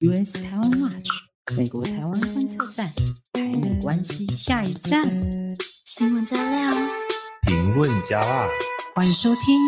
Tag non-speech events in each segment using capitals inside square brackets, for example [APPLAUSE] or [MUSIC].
US 台湾 Watch 美国台湾观测站，台美关系下一站，新闻加料，评论加辣，欢迎收听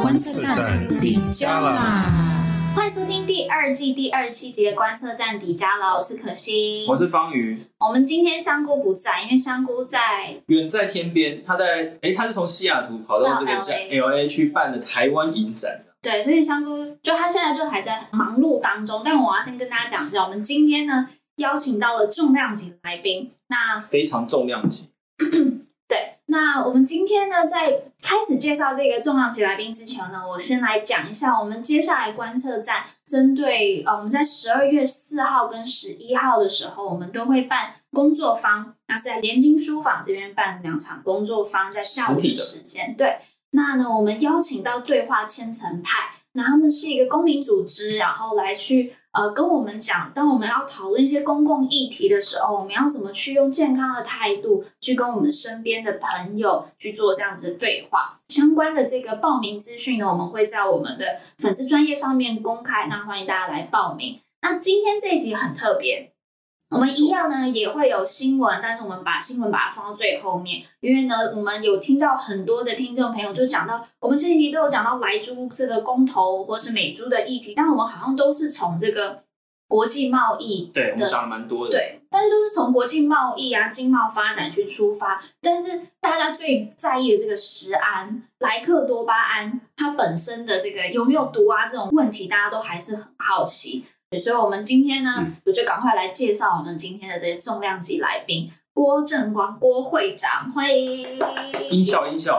观测站底加啦！欢迎收听第二季第二七集的观测站底加啦！我是可心，我是方瑜。我们今天香菇不在，因为香菇在远在天边，他在哎，他是从西雅图跑到这个 LA 去办的台湾影展。对，所以香菇就他现在就还在忙碌当中，但我要先跟大家讲一下，我们今天呢邀请到了重量级来宾，那非常重量级。[CLEARS THROAT] 对，那我们今天呢在开始介绍这个重量级来宾之前呢，我先来讲一下我们接下来观测站针对呃我们在十二月四号跟十一号的时候，我们都会办工作坊，那是在联经书房这边办两场工作坊，在下午的时间，对。那呢，我们邀请到对话千层派，那他们是一个公民组织，然后来去呃跟我们讲，当我们要讨论一些公共议题的时候，我们要怎么去用健康的态度去跟我们身边的朋友去做这样子的对话。相关的这个报名资讯呢，我们会在我们的粉丝专业上面公开，那欢迎大家来报名。那今天这一集很特别。我们一样呢，也会有新闻，但是我们把新闻把它放到最后面，因为呢，我们有听到很多的听众朋友就讲到，我们前几集都有讲到莱猪这个公投或是美猪的议题，但我们好像都是从这个国际贸易，对，我们讲了蛮多的，对，但是都是从国际贸易啊、经贸发展去出发，但是大家最在意的这个食安，莱克多巴胺它本身的这个有没有毒啊这种问题，大家都还是很好奇。所以，我们今天呢，我就赶快来介绍我们今天的这些重量级来宾郭正光郭会长，欢迎。音效音效。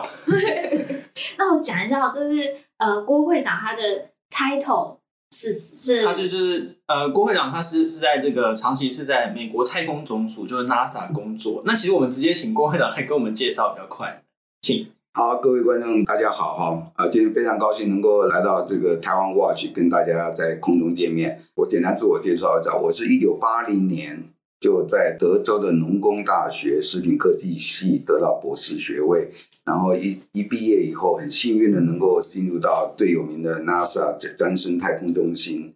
[LAUGHS] 那我讲一下，就是呃，郭会长他的 title 是是，他是就是呃，郭会长他是是在这个长期是在美国太空总署，就是 NASA 工作。那其实我们直接请郭会长来跟我们介绍比较快，请。好，各位观众，大家好哈！啊，今天非常高兴能够来到这个台湾 Watch，跟大家在空中见面。我简单自我介绍一下，我是一九八零年就在德州的农工大学食品科技系得到博士学位，然后一一毕业以后，很幸运的能够进入到最有名的 NASA 专升太空中心。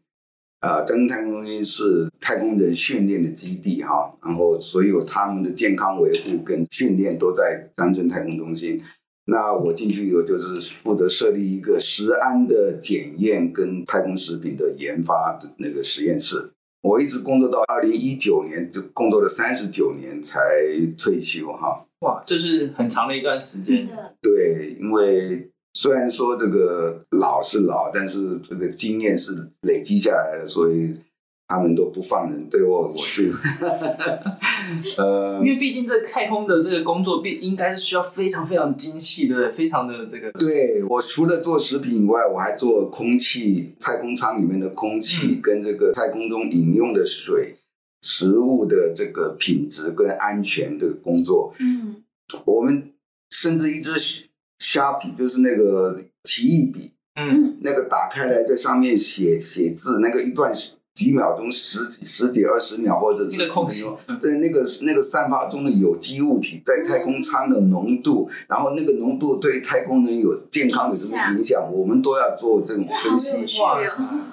啊，詹森太空中心是太空人训练的基地哈，然后所有他们的健康维护跟训练都在詹森太空中心。那我进去以后，就是负责设立一个食安的检验跟太空食品的研发的那个实验室。我一直工作到二零一九年，就工作了三十九年才退休哈。哇，这是很长的一段时间。对，因为虽然说这个老是老，但是这个经验是累积下来的，所以。他们都不放人，对我，我是，[LAUGHS] 呃，因为毕竟这太空的这个工作，必应该是需要非常非常精细的，非常的这个。对，我除了做食品以外，我还做空气，太空舱里面的空气跟这个太空中饮用的水、食物的这个品质跟安全的工作。嗯，我们甚至一支虾笔，就是那个奇异笔，嗯，那个打开来在上面写写字，那个一段。几秒钟、十十几、二十秒，或者是几分钟，在那个那个散发中的有机物体在太空舱的浓度，然后那个浓度对太空人有健康有什么影响，我们都要做这种分析。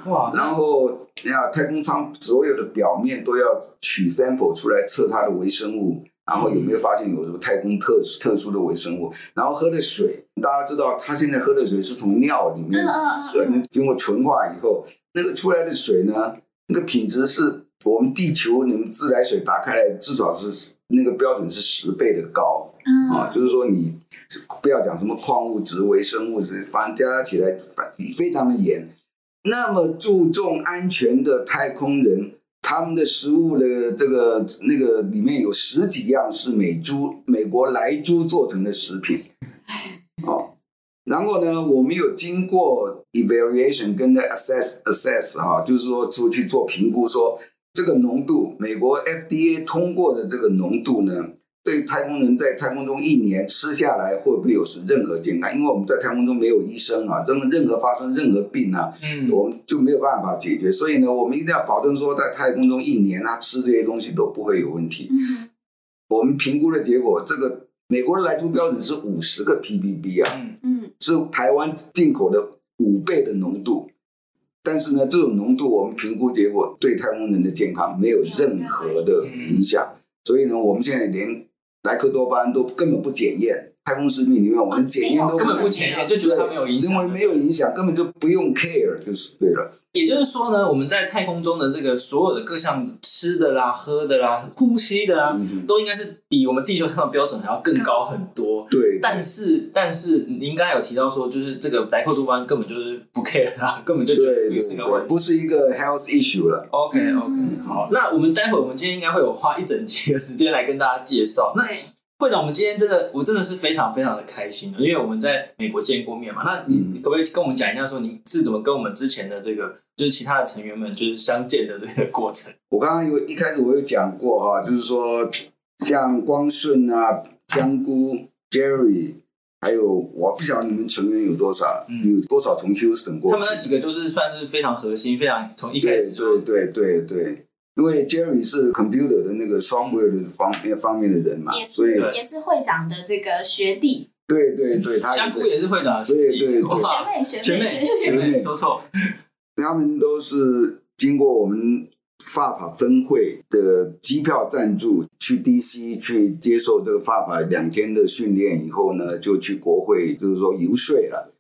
哇！然后你看，太空舱所有的表面都要取 sample 出来测它的微生物，然后有没有发现有什么太空特特殊的微生物？然后喝的水，大家知道，他现在喝的水是从尿里面水经过纯化以后，那个出来的水呢？那个品质是我们地球你们自来水打开来，至少是那个标准是十倍的高，嗯、啊，就是说你不要讲什么矿物质、微生物质，反正加起来非常的严。那么注重安全的太空人，他们的食物的这个那个里面有十几样是美猪、美国莱猪做成的食品，哦。然后呢，我们有经过 evaluation 跟的 assess assess 哈，就是说出去做评估，说这个浓度，美国 FDA 通过的这个浓度呢，对太空人在太空中一年吃下来会不会有是任何健康？因为我们在太空中没有医生啊，任任何发生任何病啊，嗯，我们就没有办法解决。所以呢，我们一定要保证说，在太空中一年他吃这些东西都不会有问题。嗯，我们评估的结果，这个。美国的莱猪标准是五十个 ppb 啊，嗯，是台湾进口的五倍的浓度，但是呢，这种浓度我们评估结果对太空人的健康没有任何的影响，所以呢，我们现在连莱克多巴胺都根本不检验。太空食品里面，我们检验都根本不检验，就觉得它没有影响，因为没有影响，根本就不用 care，就是对了。也就是说呢，我们在太空中的这个所有的各项吃的啦、喝的啦、呼吸的啦，嗯、都应该是比我们地球上的标准还要更高很多。对，但是但是您刚才有提到说，就是这个莱克多巴胺根本就是不 care 啊，根本就觉得不是个问题，不是一个 health issue 了。OK OK，好，那我们待会儿我们今天应该会有花一整集的时间来跟大家介绍。那会长，我们今天真的，我真的是非常非常的开心，因为我们在美国见过面嘛。那你可不可以跟我们讲一下，说你是怎么跟我们之前的这个，就是其他的成员们，就是相见的这个过程？[LAUGHS] 我刚刚有一开始我有讲过哈，就是说像光顺啊、香菇、Jerry，还有我不晓得你们成员有多少，嗯、有多少从休斯顿过？他们那几个就是算是非常核心，非常从一开始对对对对对。因为 Jerry 是 computer 的那个 software 的方面方面的人嘛，是所以也是会长的这个学弟。对对对，他香菇也是会长的学弟。对对对，学妹学妹学妹学妹说错。他们都是经过我们法法分会的机票赞助，去 DC 去接受这个法法两天的训练以后呢，就去国会就是说游说了。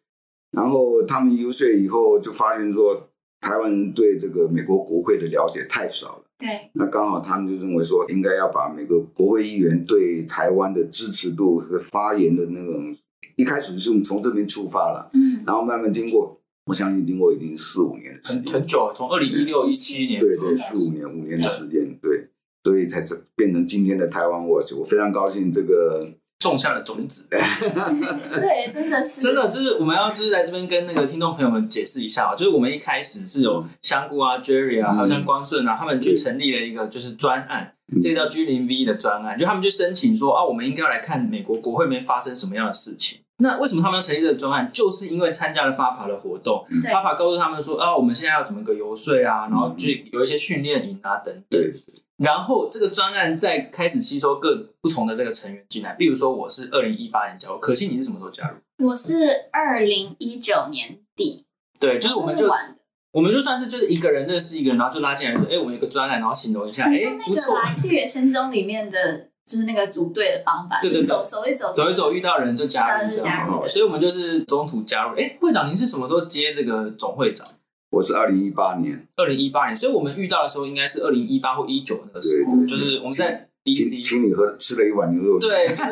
然后他们游说以后，就发现说台湾人对这个美国国会的了解太少了。对，那刚好他们就认为说，应该要把每个国会议员对台湾的支持度和发言的那种，一开始就是从这边出发了，嗯，然后慢慢经过，我相信经过已经四五年的时间，很很久，从二零一六一七年，对对，四五年五年的时间，对，所以才这变成今天的台湾 Watch，我非常高兴这个。种下了种子，[LAUGHS] 对，真的是，真的就是我们要就是在这边跟那个听众朋友们解释一下，就是我们一开始是有香菇啊、Jerry 啊，还有像光顺啊，他们去成立了一个就是专案，这个叫 G 零 V 的专案，就他们去申请说啊，我们应该要来看美国国会里面发生什么样的事情。那为什么他们要成立这个专案？就是因为参加了 FAPA 的活动，FAPA 告诉他们说啊，我们现在要怎么个游说啊，然后就有一些训练营啊等等。然后这个专案再开始吸收各不同的这个成员进来，比如说我是二零一八年加入，可惜你是什么时候加入？我是二零一九年底。对，就是我们就我们就算是就是一个人认识一个人，然后就拉进来说，哎，我们有个专案，然后形容一下，哎，不错。《绿野仙踪》里面的就是那个组队的方法，对对对，走走一走，走一走，遇到人就加入，加入。所以我们就是中途加入。哎，会长，您是什么时候接这个总会长？我是二零一八年，二零一八年，所以我们遇到的时候应该是二零一八或一九那个时候，就是我们在 DC 请，请你喝吃了一碗牛肉，对，是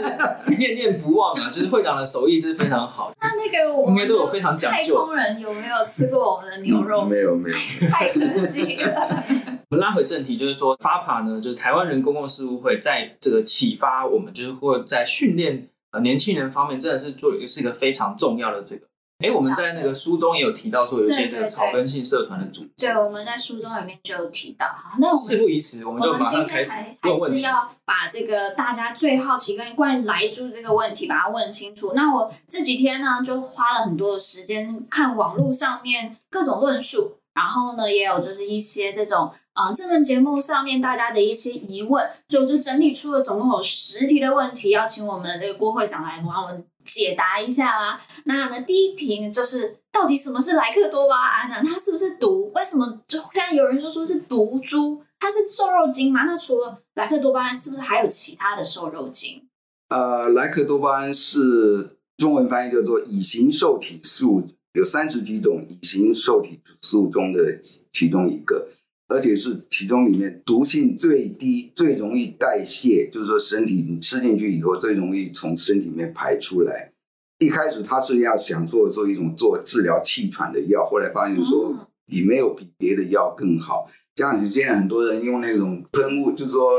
念念不忘啊，[LAUGHS] 就是会长的手艺真是非常好。那那个我们应该都有非常讲究。太空人有没有吃过我们的牛肉？嗯、没有没有，[LAUGHS] 太可惜了。[LAUGHS] 我们拉回正题，就是说 FAPA 呢，就是台湾人公共事务会在这个启发我们，就是或在训练呃年轻人方面，真的是做一个是一个非常重要的这个。哎，我们在那个书中也有提到说，有一些这个草根性社团的组织。对，我们在书中里面就有提到。好，那我们事不宜迟，我们就马上开始问问题。还是要把这个大家最好奇跟关于来猪这个问题把它问清楚。那我这几天呢，就花了很多的时间看网络上面各种论述，然后呢，也有就是一些这种啊，这轮节目上面大家的一些疑问，所以我就整理出了总共有十题的问题，邀请我们的这个郭会长来帮我们。解答一下啦。那呢，第一题呢，就是到底什么是莱克多巴胺呢？它是不是毒？为什么就看有人说说是毒株？它是瘦肉精吗？那除了莱克多巴胺，是不是还有其他的瘦肉精？呃，莱克多巴胺是中文翻译叫做乙型受体素，有三十几种乙型受体素中的其中一个。而且是其中里面毒性最低、最容易代谢，就是说身体你吃进去以后最容易从身体里面排出来。一开始他是要想做做一种做治疗气喘的药，后来发现说你没有比别的药更好。像你现在很多人用那种喷雾，就是说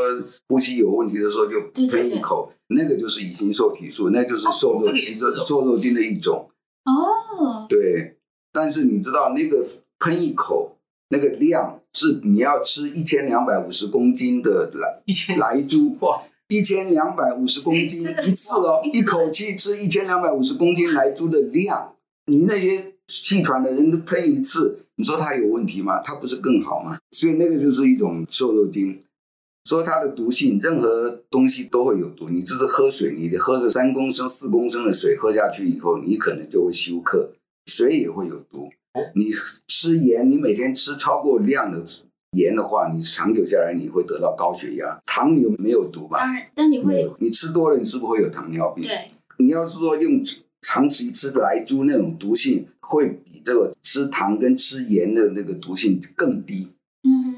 呼吸有问题的时候就喷一口，对对对，那个就是乙型受体素，那就是瘦肉精的瘦肉精的一种。哦，对，但是你知道那个喷一口那个量。是你要吃一千两百五十公斤的来一千来猪，[LAUGHS] 哇，一千两百五十公斤一次哦，一口气吃一千两百五十公斤来猪的量，你那些气喘的人都喷一次，你说他有问题吗？他不是更好吗？所以那个就是一种瘦肉精，说它的毒性，任何东西都会有毒。你这是喝水，你得喝个三公升、四公升的水喝下去以后，你可能就会休克，水也会有毒。你吃盐，你每天吃超过量的盐的话，你长久下来你会得到高血压。糖有没有毒吧？当然，但你会，你吃多了，你是不是会有糖尿病？对。你要是说用长期吃莱猪那种毒性，会比这个吃糖跟吃盐的那个毒性更低。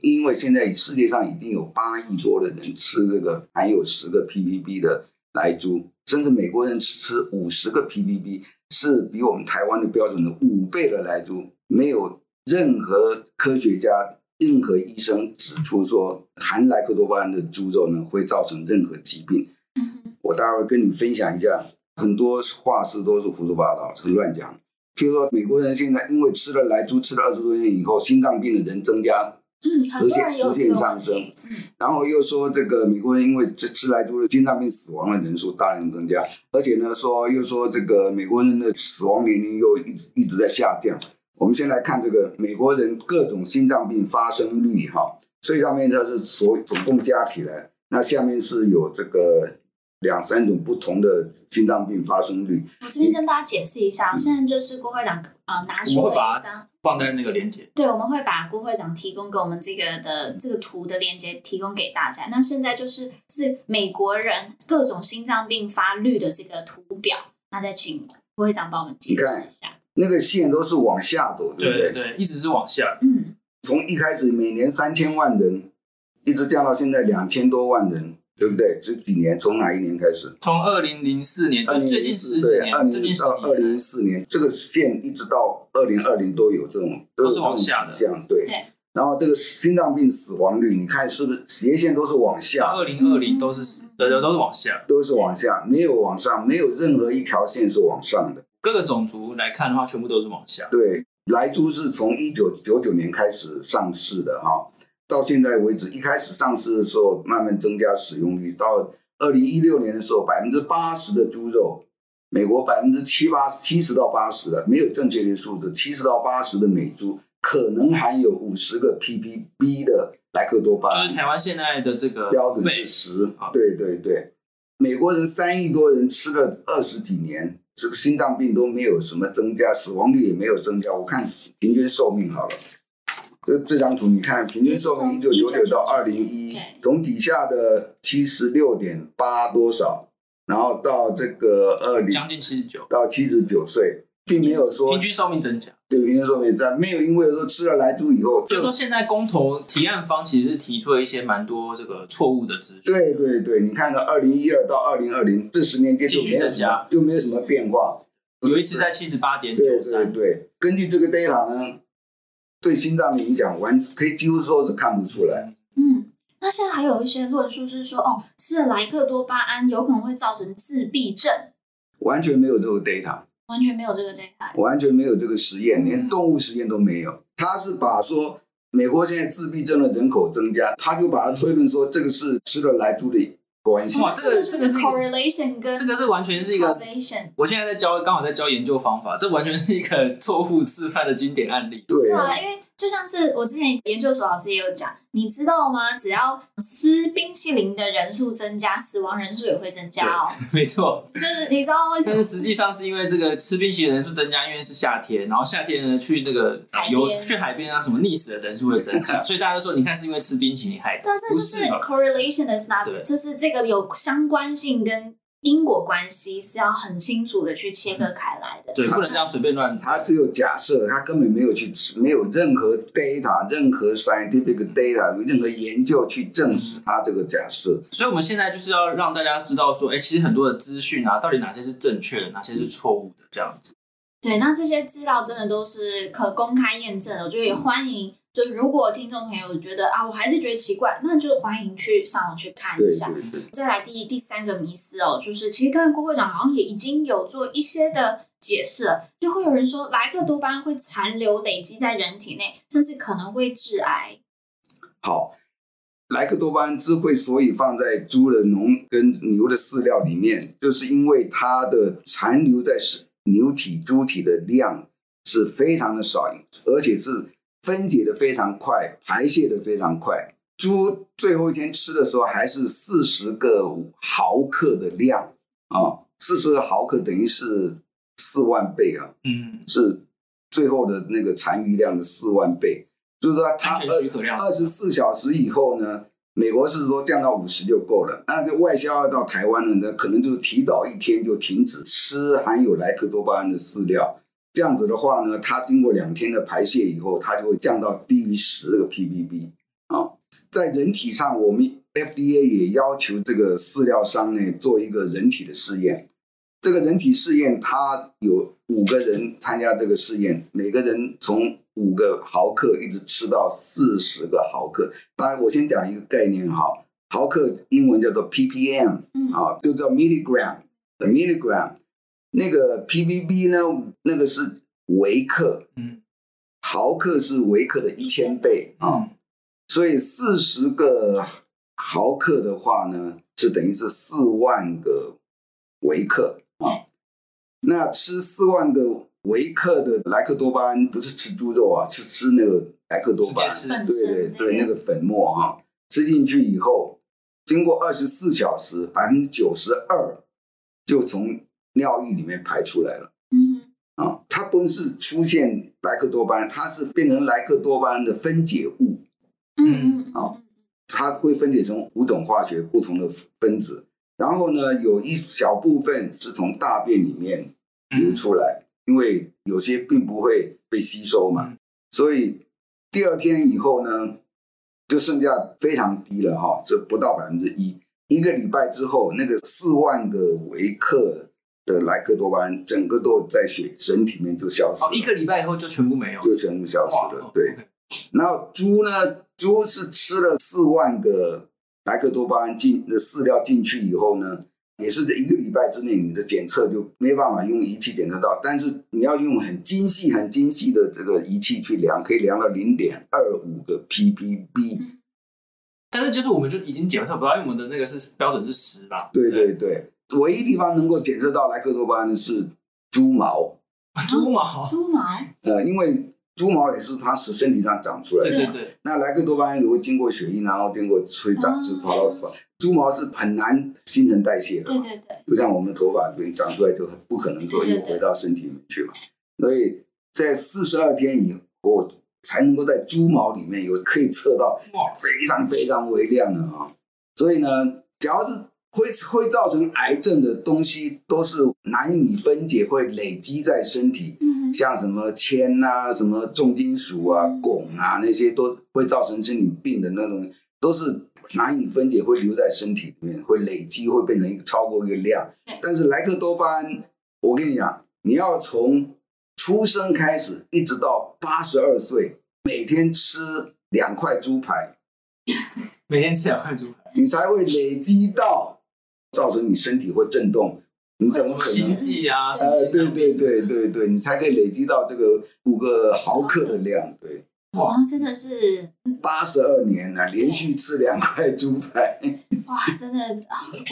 嗯，因为现在世界上已经有八亿多的人吃这个含有十个 ppb 的莱猪，甚至美国人吃五十个 ppb，是比我们台湾的标准的五倍的莱猪。没有任何科学家、任何医生指出说含莱克多巴胺的猪肉呢会造成任何疾病。嗯，我待会儿跟你分享一下，很多话是都是胡说八道、是乱讲。譬如说，美国人现在因为吃了莱猪吃了二十多年以后，心脏病的人增加。嗯，直线直线上升，嗯，然后又说这个美国人因为吃吃莱猪的心脏病死亡的人数大量增加，而且呢说又说这个美国人的死亡年龄又一直一直在下降。我们先来看这个美国人各种心脏病发生率哈，所以上面它是所总共加起来，那下面是有这个两三种不同的心脏病发生率。我这边跟大家解释一下，嗯、现在就是郭会长呃拿出了一张。放在那个链接，对，我们会把郭会长提供给我们这个的这个图的链接提供给大家。那现在就是是美国人各种心脏病发率的这个图表，那再请郭会长帮我们解释一下。那个线都是往下走，对不对？对对，一直是往下。嗯，从一开始每年三千万人，一直掉到现在两千多万人。对不对？这几年从哪一年开始？从二零零四年，最近十几年，二零到二零一四年，这个线一直到二零二零都有这种都是往下的，这样对。对。然后这个心脏病死亡率，你看是不是斜线都是往下？二零二零都是对对，都是往下，都是往下，没有往上，没有任何一条线是往上的。各个种族来看的话，全部都是往下。对，莱猪是从一九九九年开始上市的哈，到现在为止，一开始上市的时候慢慢增加使用率，到。二零一六年的时候，百分之八十的猪肉，美国百分之七八七十到八十的没有正确的数字，七十到八十的美猪可能含有五十个 ppb 的莱克多巴胺。就是台湾现在的这个标准是十。对对对，美国人三亿多人吃了二十几年，这个心脏病都没有什么增加，死亡率也没有增加。我看平均寿命好了。这这张图你看，平均寿命一九九九到二零一，从底下的七十六点八多少，然后到这个二零将近七十九到七十九岁，并没有说平均寿命增加。对，平均寿命在没有因为说吃了莱猪以后，就说现在公投提案方其实是提出了一些蛮多这个错误的资讯。对对对，你看到二零一二到二零二零这十年间就没有什么就没有什么变化，有一次在七十八点九三。对对对，根据这个 data 呢。对心脏的影响，完可以几乎说是看不出来。嗯，那现在还有一些论述是说，哦，吃了莱克多巴胺有可能会造成自闭症，完全没有这个 data，完全没有这个 data，完全没有这个实验，连动物实验都没有。他是把说美国现在自闭症的人口增加，他就把它推论说这个是吃了莱猪的。哇，这个这个是 correlation 跟这个是完全是一个，我现在在教，刚好在教研究方法，这完全是一个错误示范的经典案例。对啊，因为就像是我之前研究所老师也有讲，你知道吗？只要吃冰淇淋的人数增加，死亡人数也会增加哦。没错，就是你知道为什么？但是实际上是因为这个吃冰淇淋的人数增加，因为是夏天，然后夏天呢去这个游去海边啊什么溺死的人数会增加，[LAUGHS] 所以大家都说你看是因为吃冰淇淋害的。但是就是 correlation 的对，就是这个有相关性跟。因果关系是要很清楚的去切割开来的，对，不能这样随便乱。他只有假设，他根本没有去，没有任何 data，任何 scientific data，任何研究去证实他这个假设。所以，我们现在就是要让大家知道说，哎，其实很多的资讯啊，到底哪些是正确的，哪些是错误的，这样子。对，那这些资料真的都是可公开验证的，我觉得也欢迎。就如果听众朋友觉得啊，我还是觉得奇怪，那就欢迎去上网去看一下。对对对。再来第第三个迷思哦，就是其实刚才郭会长好像也已经有做一些的解释了，就会有人说莱克多巴胺会残留累积在人体内，甚至可能会致癌。好，莱克多巴胺之所以放在猪的农跟牛的饲料里面，就是因为它的残留在牛体、猪体的量是非常的少，而且是。分解的非常快，排泄的非常快。猪最后一天吃的时候还是四十个毫克的量啊，四十个毫克等于是四万倍啊，嗯，是最后的那个残余量的四万倍，就是说它二十四小时以后呢，美国是说降到五十就够了，那就外销要到台湾呢，那可能就是提早一天就停止吃含有莱克多巴胺的饲料。这样子的话呢，它经过两天的排泄以后，它就会降到低于十个 ppb 啊。在人体上，我们 FDA 也要求这个饲料商呢做一个人体的试验。这个人体试验，它有五个人参加这个试验，每个人从五个毫克一直吃到四十个毫克。当然，我先讲一个概念哈，毫克英文叫做 ppm，啊，就叫 milligram，the milligram。那个 PBB 呢，那个是维克，嗯，毫克是维克的一千倍啊，所以四十个毫克的话呢，是等于是四万个维克啊。那吃四万个维克的莱克多巴胺，不是吃猪肉啊，是吃那个莱克多巴胺，对对对，那个粉末哈，吃进去以后，经过二十四小时，百分之九十二就从。尿液里面排出来了，嗯，啊，它不是出现莱克多巴胺，它是变成莱克多巴胺的分解物，嗯，啊，它会分解成五种化学不同的分子，然后呢，有一小部分是从大便里面流出来，因为有些并不会被吸收嘛，所以第二天以后呢，就剩下非常低了哈，这不到百分之一，一个礼拜之后，那个四万个维克。的莱克多巴胺整个都在血身体里面就消失了，一个礼拜以后就全部没有，就全部消失了。对，然后猪呢，猪是吃了四万个莱克多巴胺进的饲料进去以后呢，也是一个礼拜之内，你的检测就没办法用仪器检测到，但是你要用很精细、很精细的这个仪器去量，可以量到零点二五个 ppb。但是就是我们就已经检测不到，因为我们的那个是标准是十吧？对对对。唯一地方能够检测到莱克多巴胺的是猪毛，[LAUGHS] 猪毛，猪毛，呃，因为猪毛也是它是身体上长出来的，对对对。那莱克多巴胺也会经过血液，然后经过催长，就跑到猪毛是很难新陈代谢的，对对对。就像我们的头发，对，长出来就很不可能说又回到身体里面去嘛。所以在四十二天以后才能够在猪毛里面有可以测到非常非常微量的啊。所以呢，只要是。会会造成癌症的东西都是难以分解，会累积在身体，像什么铅呐、什么重金属啊、汞啊那些都会造成身体病的那种，都是难以分解，会留在身体里面，会累积，会变成一个超过一个量。但是莱克多巴胺，我跟你讲，你要从出生开始一直到八十二岁，每天吃两块猪排，每天吃两块猪排，你才会累积到。造成你身体会震动，你怎么可能？心悸啊！呃，对对对对对，你才可以累积到这个五个毫克的量，对。哇，真的是八十二年了，连续吃两块猪排。哇，真的，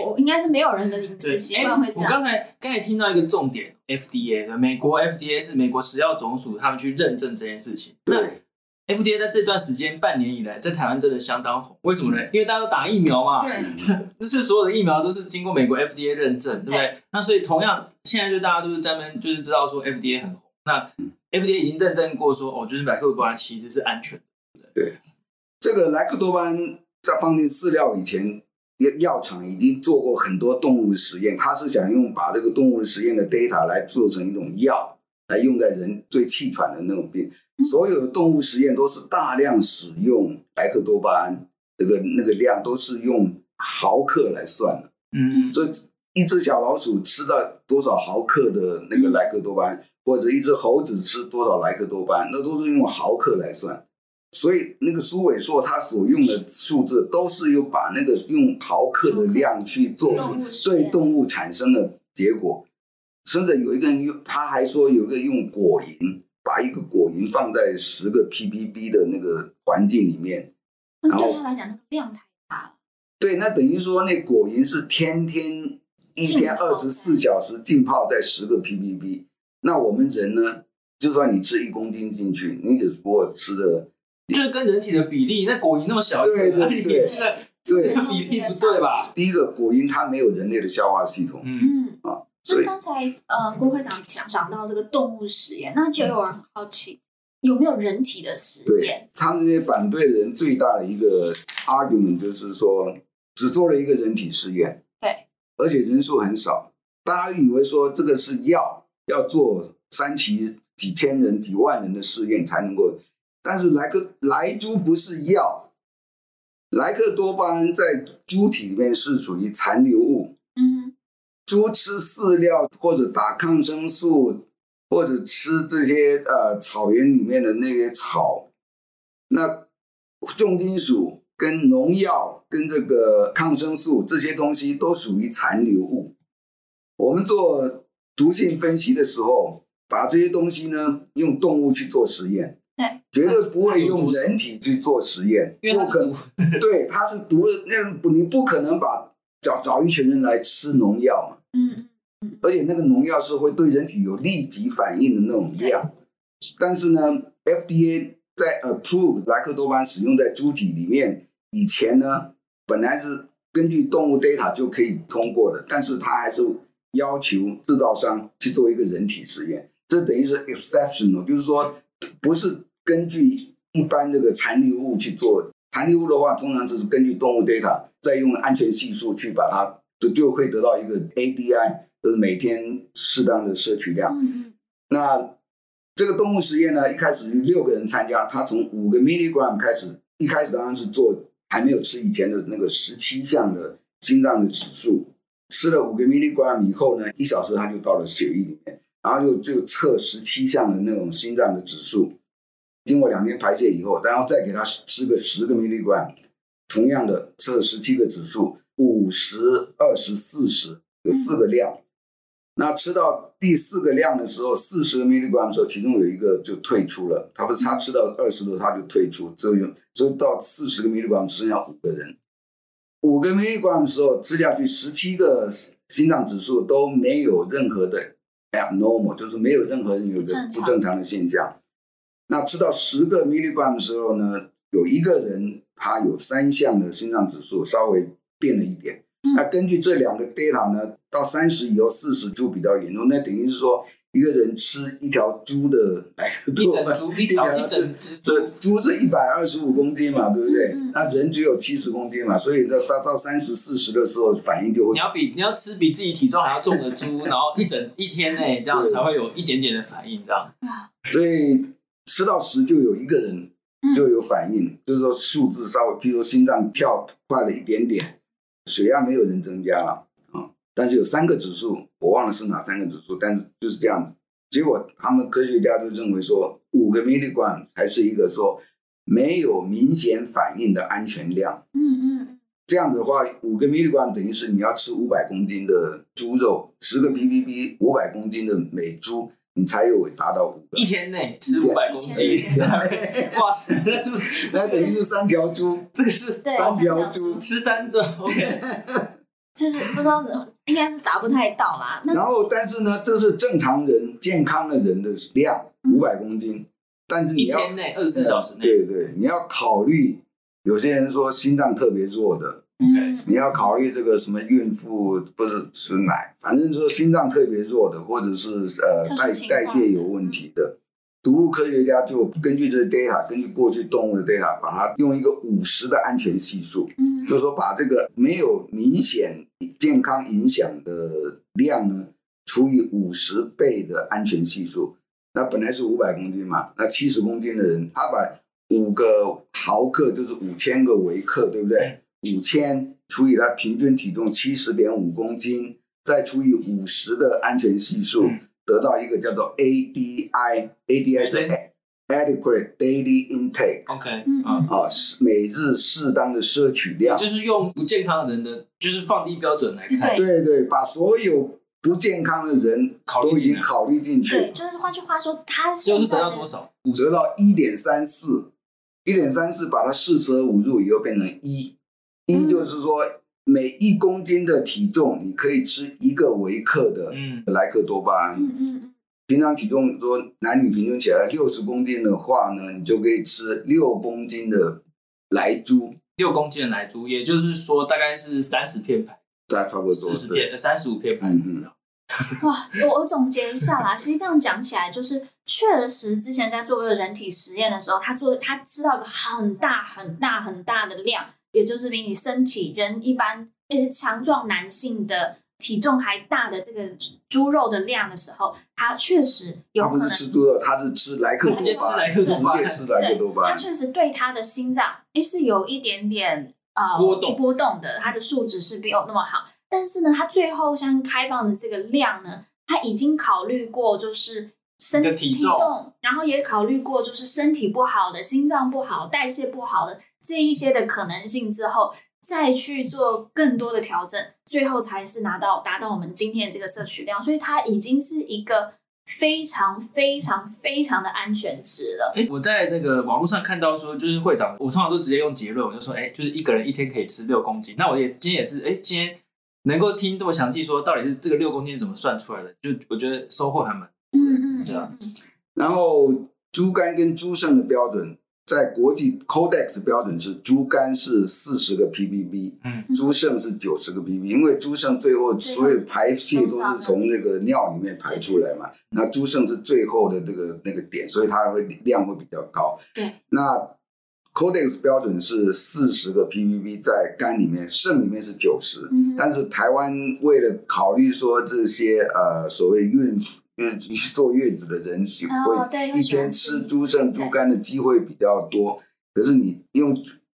我应该是没有人的饮食习惯会这样。我刚才刚才听到一个重点，FDA 的美国 FDA 是美国食药总署，他们去认证这件事情。对。FDA 在这段时间半年以来，在台湾真的相当红，为什么呢？因为大家都打疫苗嘛，对，[LAUGHS] 就是所有的疫苗都是经过美国 FDA 认证，对不对？对，那所以同样，现在就大家都是在那就是知道说 FDA 很红，那 FDA 已经认证过说，哦，就是莱克多巴胺其实是安全的。对，这个莱克多巴胺在放进饲料以前，药药厂已经做过很多动物实验，他是想用把这个动物实验的 data 来做成一种药，来用在人最气喘的那种病。所有的动物实验都是大量使用莱克多巴胺，这个那个量都是用毫克来算的。嗯，所以一只小老鼠吃到多少毫克的那个莱克多巴胺，或者一只猴子吃多少莱克多巴胺，那都是用毫克来算。所以那个苏伟硕他所用的数字都是有把那个用毫克的量去做出对动物产生的结果。甚至有一个人用，他还说有一个用果蝇。把一个果蝇放在十个 ppb 的那个环境里面，然后对他来讲，那个量太大了。对，那等于说那果蝇是天天一天二十四小时浸泡在十个 ppb。那我们人呢？就算你吃一公斤进去，你只不过吃的，就是跟人体的比例，那果蝇那么小，对对对，对，这个比例不对吧？第一个果蝇它没有人类的消化系统，嗯啊。那刚才呃郭会长讲讲到这个动物实验，那就有人很好奇有没有人体的实验？对，他们那些反对的人最大的一个 argument 就是说，只做了一个人体实验，对，而且人数很少，大家以为说这个是药，要做三期几千人、几万人的试验才能够，但是莱克莱猪不是药，莱克多巴胺在猪体里面是属于残留物，嗯，猪吃饲料或者打抗生素。或者吃这些呃草原里面的那些草，那重金属跟农药跟这个抗生素这些东西都属于残留物。我们做毒性分析的时候，把这些东西呢用动物去做实验，对，绝对不会用人体去做实验，不可能。对，它是毒的，那你不可能把找找一群人来吃农药嘛，嗯嗯。而且那个农药是会对人体有立即反应的那种药，但是呢，FDA 在 approve 莱克多巴使用在猪体里面以前呢，本来是根据动物 data 就可以通过的，但是它还是要求制造商去做一个人体实验，这等于是 exceptional，就是说不是根据一般这个残留物去做，残留物的话通常只是根据动物 data 再用安全系数去把它，就就会得到一个 ADI。就是每天适当的摄取量。嗯、那这个动物实验呢，一开始六个人参加，他从五个 milligram 开始，一开始当然是做还没有吃以前的那个十七项的心脏的指数，吃了五个 milligram 以后呢，一小时他就到了血液里面，然后又就测十七项的那种心脏的指数，经过两天排泄以后，然后再给他吃个十个 milligram，同样的测十七个指数，五十、二十、四十，有四个量。那吃到第四个量的时候，四十个 milligram 的时候，其中有一个就退出了。他不是他吃到二十多，他就退出，所以所以到四十个 milligram 只剩下五个人。五个 milligram 的时候吃下去，十七个心脏指数都没有任何的 abnormal，就是没有任何人有的不正常的现象。那吃到十个 milligram 的时候呢，有一个人他有三项的心脏指数稍微变了一点。那根据这两个 data 呢，到三十以后四十就比较严重。那等于是说，一个人吃一条猪的莱克多巴胺，一条一整只猪，猪是一百二十五公斤嘛，对不对？那人只有七十公斤嘛，所以到到到三十四十的时候，反应就会。你要比你要吃比自己体重还要重的猪，[LAUGHS] 然后一整一天内这样才会有一点点的反应，这样。所以吃到十就有一个人就有反应，就是说数字稍微，比如说心脏跳快了一点点。血压没有人增加了啊，但是有三个指数，我忘了是哪三个指数，但是就是这样子。结果他们科学家就认为说，五个 milligram 才是一个说没有明显反应的安全量。嗯嗯，这样子的话，五个 milligram 等于是你要吃五百公斤的猪肉，十个 ppb 五百公斤的美猪。你才有达到五个，一天内吃五百公斤，[LAUGHS] [LAUGHS] 哇塞，[LAUGHS] 那是不是那等于是三条猪？这个是三条猪吃三顿，OK，就是不知道，应该是达不太到啦。然后，但是呢，这是正常人、健康的人的量，五百公斤。但是你要一天内二十四小时内，对对，你要考虑，有些人说心脏特别弱的。你要考虑这个什么孕妇不是吃奶，反正说心脏特别弱的，或者是呃代代谢有问题的，毒物科学家就根据这个 data，根据过去动物的 data，把它用一个五十的安全系数，嗯，就是说把这个没有明显健康影响的量呢，除以五十倍的安全系数，那本来是五百公斤嘛，那七十公斤的人，他把五个毫克就是五千个微克，对不对？五千除以他平均体重七十点五公斤，再除以五十的安全系数，嗯，得到一个叫做 ADI，ADI 是 Adequate Daily Intake，OK，啊啊，每日适当的摄取量，就是用不健康的人的，就是放低标准来看，对。对，把所有不健康的人都已经考虑进去，对，就是换句话说，他就是得到多少？得到一点三四，一点三四，把它四舍五入以后变成一。一就是说，每一公斤的体重，你可以吃一个微克的莱克多巴胺。嗯嗯。平常体重说男女平均起来六十公斤的话呢，你就可以吃六公斤的莱猪。六公斤的莱猪，也就是说大概是三十片排。对，差不多。四十片，三十五片排。嗯嗯。哇，我我总结一下啦，其实这样讲起来，就是确实之前在做个人体实验的时候，他做他知道一个很大很大很大的量，也就是比你身体人一般那些强壮男性的体重还大的这个猪肉的量的时候，他确实有可能他不是吃猪肉，他是吃莱克多巴，直接吃莱克多巴，直接吃莱克多巴，他确实对他的心脏诶是有一点点呃波动波动的，他的数值是没有那么好。但是呢，他最后像开放的这个量呢，他已经考虑过就是身体体重，然后也考虑过就是身体不好的、心脏不好、代谢不好的这一些的可能性之后，再去做更多的调整，最后才是拿到达到我们今天的这个摄取量。所以它已经是一个非常非常非常的安全值了。哎，我在那个网络上看到说，就是会长，我通常都直接用结论，我就说，哎，就是一个人一天可以吃六公斤。那我也今天也是，哎，今天。能够听这么详细说，到底是这个六公斤是怎么算出来的？就我觉得收获还蛮，嗯。然后猪肝跟猪肾的标准，在国际 Codex 标准是猪肝是四十个 ppb，嗯，猪肾是九十个 ppb，因为猪肾最后所有排泄都是从那个尿里面排出来嘛，那猪肾是最后的那个那个点，所以它会量会比较高。对，那。Codex 标准是四十个 ppb 在肝里面，肾里面是九十、嗯。但是台湾为了考虑说这些呃所谓孕妇，就是坐月子的人喜会一天吃猪肾、猪肝的机会比较多。可是你用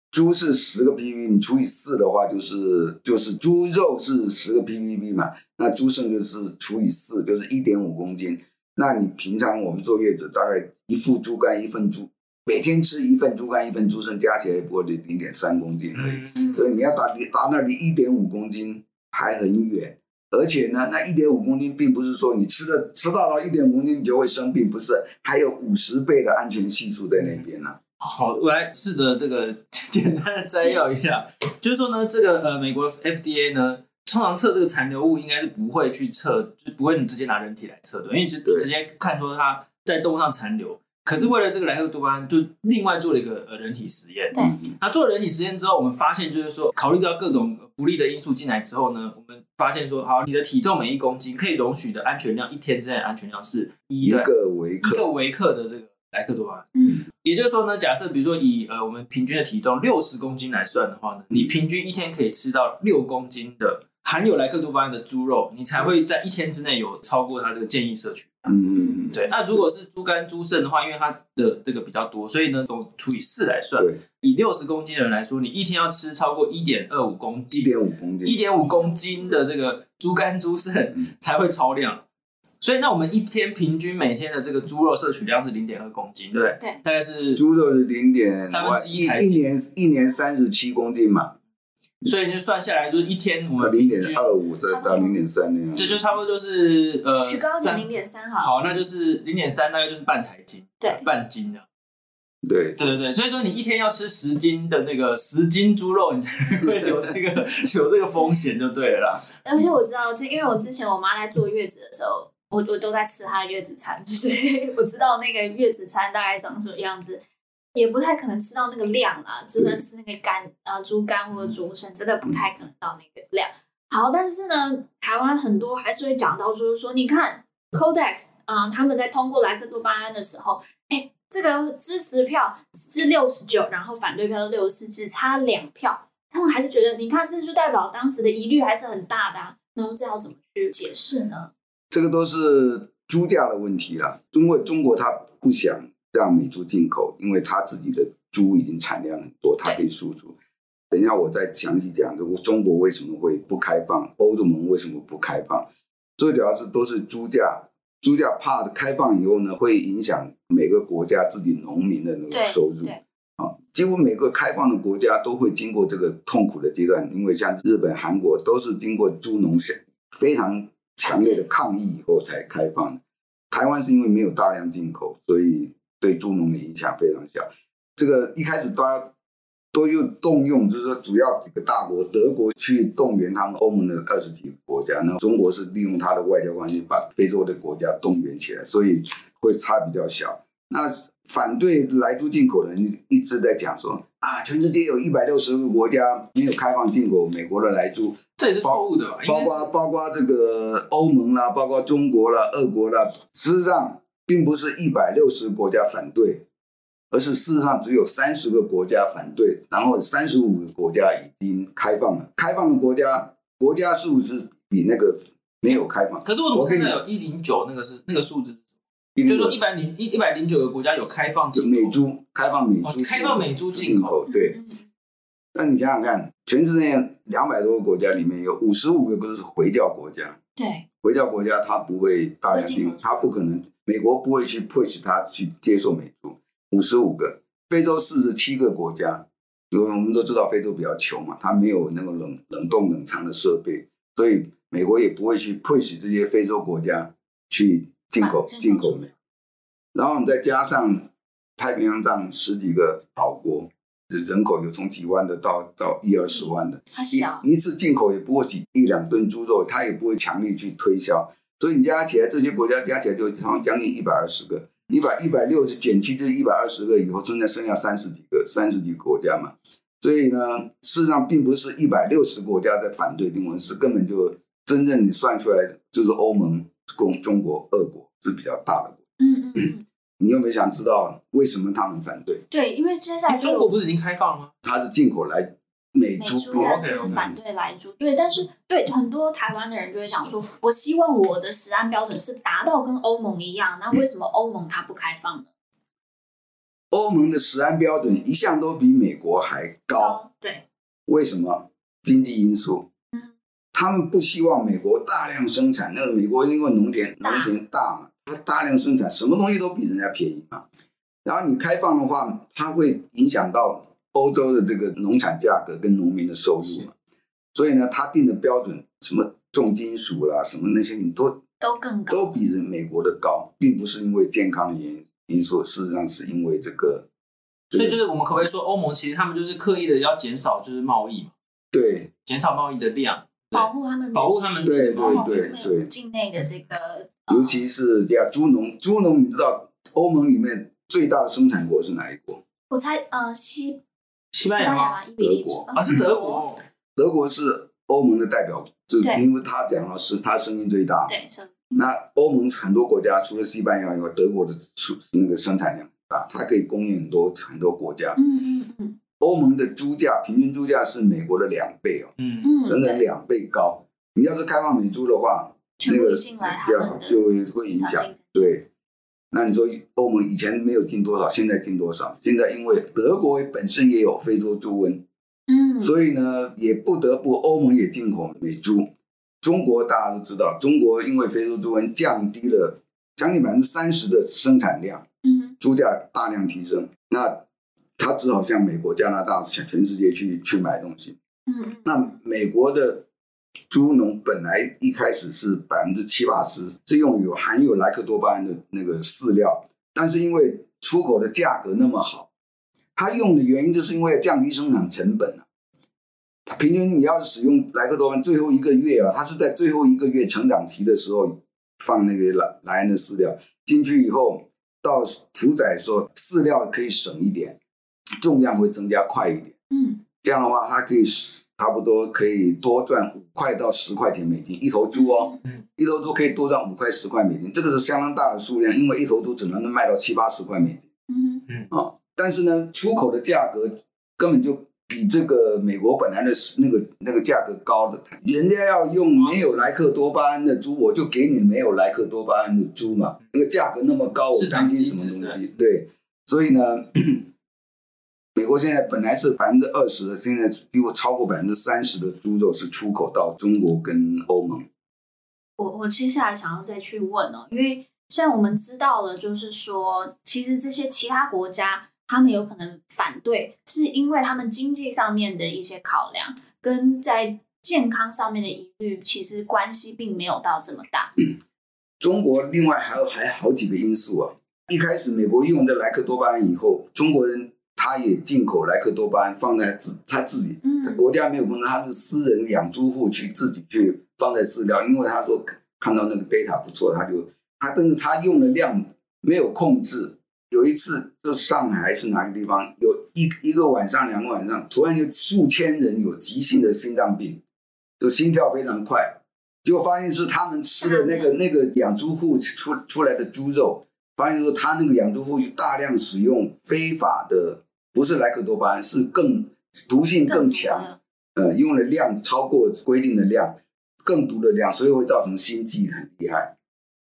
猪是十个 ppb，你除以四的话，就是就是猪肉是十个 ppb 嘛，那猪肾就是除以四，就是一点五公斤。那你平常我们坐月子，大概一副猪肝一份猪。每天吃一份猪肝，一份猪肾，加起来也不过就零点三公斤而已。嗯、所以你要达达那里一点五公斤还很远。而且呢，那一点五公斤并不是说你吃了吃到了一点五公斤你就会生病，不是，还有五十倍的安全系数在那边呢、啊。好，我来试着这个 [LAUGHS] 简单的摘要一下，就是说呢，这个呃，美国 FDA 呢，通常测这个残留物应该是不会去测，就不会你直接拿人体来测的，因为直直接看说它在动物上残留。可是为了这个莱克多巴胺，就另外做了一个呃人体实验。对，那做了人体实验之后，我们发现就是说，考虑到各种不利的因素进来之后呢，我们发现说，好，你的体重每一公斤可以容许的安全量，一天之内的安全量是一个微克，一个微克的这个莱克多巴胺。嗯，也就是说呢，假设比如说以呃我们平均的体重六十公斤来算的话呢，你平均一天可以吃到六公斤的含有莱克多巴胺的猪肉，你才会在一天之内有超过它这个建议摄取。嗯，对。那如果是猪肝、猪肾的话，因为它的这个比较多，所以呢，都除以四来算。对，以六十公斤的人来说，你一天要吃超过一点二五公斤，一点五公斤，一点五公斤的这个猪肝、猪肾 [LAUGHS] 才会超量。所以，那我们一天平均每天的这个猪肉摄取量是零点二公斤，对不对？对，大概是猪肉是零点三分之一，一年一年三十七公斤嘛。所以你就算下来，就是一天我们零点二五再到零点三那样，对就差不多就是呃，取高点零点三好，好，那就是零点三，大概就是半台斤，对，半斤的，对，对对对，所以说你一天要吃十斤的那个十斤猪肉，你才会 [LAUGHS] 有这个有这个风险就对了啦。而且我知道，这因为我之前我妈在坐月子的时候，我我都在吃她的月子餐，所以我知道那个月子餐大概长什么样子。也不太可能吃到那个量啊，只能吃那个肝呃猪肝或者猪肾，真的不太可能到那个量。好，但是呢，台湾很多还是会讲到，就是说，你看 Codex 啊、呃，他们在通过莱克多巴胺的时候，哎，这个支持票是六十九，然后反对票是六十四，只差两票，他们还是觉得，你看这就代表当时的疑虑还是很大的、啊。然后这要怎么去解释呢？这个都是猪价的问题了，因为中国他不想。让美猪进口，因为它自己的猪已经产量很多，它可以输出。等一下我再详细讲，就中国为什么会不开放，欧洲盟为什么不开放？最主要是都是猪价，猪价怕开放以后呢，会影响每个国家自己农民的那个收入。啊，几乎每个开放的国家都会经过这个痛苦的阶段，因为像日本、韩国都是经过猪农非常强烈的抗议以后才开放的。台湾是因为没有大量进口，所以。对猪农的影响非常小。这个一开始大家都用动用，就是说主要几个大国，德国去动员他们欧盟的二十几个国家，那中国是利用它的外交关系把非洲的国家动员起来，所以会差比较小。那反对来猪进口的人一直在讲说啊，全世界有一百六十个国家没有开放进口美国的来猪，这也是错误的吧？包括包括这个欧盟啦，包括中国啦、俄国啦，事实上并不是一百六十个国家反对，而是事实上只有三十个国家反对，然后三十五个国家已经开放了。开放的国家国家数是比那个没有开放。可是我怎么看到有一零九那个是那个数字？就是说，一百零一一百零九个国家有开放进口美猪，开放美猪、哦，开放美猪进口。对，那你想想看，全世界两百多个国家里面有五十五个都是回教国家。对，回教国家它不会大量进口，它不可能，美国不会去 push 它去接受美猪。五十五个，非洲四十七个国家，因为我们都知道非洲比较穷嘛，它没有那个冷冷冻冷藏的设备，所以美国也不会去 push 这些非洲国家去。进口进口美，然后你再加上太平洋上十几个岛国，人口有从几万的到到一二十万的，一一次进口也不过几一两吨猪肉，他也不会强力去推销，所以你加起来这些国家加起来就好像将近一百二十个，你把一百六十减去这一百二十个以后，剩下剩下三十几个三十几个国家嘛，所以呢，事实上并不是一百六十国家在反对丁文是根本就真正你算出来就是欧盟。中中国、俄国是比较大的国，嗯嗯，你有没有想知道为什么他们反对？对，因为接下来中国不是已经开放了吗？它是进口来美猪，但是反对来猪。对，但是对很多台湾的人就会想说，我希望我的食安标准是达到跟欧盟一样，那为什么欧盟它不开放呢？欧盟的食安标准一向都比美国还高，高，对，为什么？经济因素。嗯他们不希望美国大量生产，那个美国因为农田农田大嘛，它大量生产，什么东西都比人家便宜嘛。然后你开放的话，它会影响到欧洲的这个农产价格跟农民的收入嘛。所以呢，他定的标准，什么重金属啦，什么那些，你都都更高，都比人美国的高，并不是因为健康的因因素，事实上是因为这个。所以就是我们可不可以说，欧盟其实他们就是刻意的要减少就是贸易，对，减少贸易的量。保护他们，保护他们，对对对对，境内的这个，尤其是这样猪农，猪农，你知道欧盟里面最大的生产国是哪一国？我猜，呃，西西班牙吗？德国啊，是德国。德国是欧盟的代表，就是因为他讲了，是他声音最大。对，那欧盟很多国家，除了西班牙以外，德国的出那个生产量啊，它可以供应很多很多国家。嗯嗯嗯。欧盟的猪价平均猪价是美国的两倍哦，嗯，整整两倍高。你要是开放美猪的话，那个比较好，就会会影响。对，那你说欧盟以前没有进多少，现在进多少？现在因为德国本身也有非洲猪瘟，嗯，所以呢，也不得不欧盟也进口美猪。中国大家都知道，中国因为非洲猪瘟降低了将近百分之三十的生产量，嗯，猪价大量提升，那。他只好向美国、加拿大、向全世界去去买东西。嗯，那美国的猪农本来一开始是百分之七八十是用有含有莱克多巴胺的那个饲料，但是因为出口的价格那么好，他用的原因就是因为降低生产成本啊。他平均你要是使用莱克多巴胺，最后一个月啊，他是在最后一个月成长期的时候放那个莱莱恩的饲料进去以后，到屠宰的时候饲料可以省一点。重量会增加快一点，嗯，这样的话，它可以差不多可以多赚五块到十块钱美金一头猪哦，嗯，一头猪可以多赚五块十块美金，这个是相当大的数量，因为一头猪只能卖到七八十块美金，嗯嗯啊，但是呢，出口的价格根本就比这个美国本来的那个那个价格高的，人家要用没有莱克多巴胺的猪，我就给你没有莱克多巴胺的猪嘛，那个价格那么高，我担心什么东西？对，所以呢。美国现在本来是百分之二十的，现在比我超过百分之三十的猪肉是出口到中国跟欧盟。我我接下来想要再去问哦，因为现在我们知道了，就是说，其实这些其他国家他们有可能反对，是因为他们经济上面的一些考量，跟在健康上面的疑虑，其实关系并没有到这么大。嗯，中国另外还有还好几个因素啊。一开始美国用的莱克多巴胺以后，中国人。他也进口莱克多巴胺放在自他自己，他国家没有控制，他是私人养猪户去自己去放在饲料，因为他说看到那个贝塔不错，他就他但是他用的量没有控制，有一次，就上海还是哪个地方，有一一个晚上、两个晚上，突然就数千人有急性的心脏病，就心跳非常快，结果发现是他们吃的那个那个养猪户出出来的猪肉，发现说他那个养猪户大量使用非法的，不是莱克多巴胺，是更毒性更强，呃，用的量超过规定的量，更毒的量，所以会造成心悸很厉害。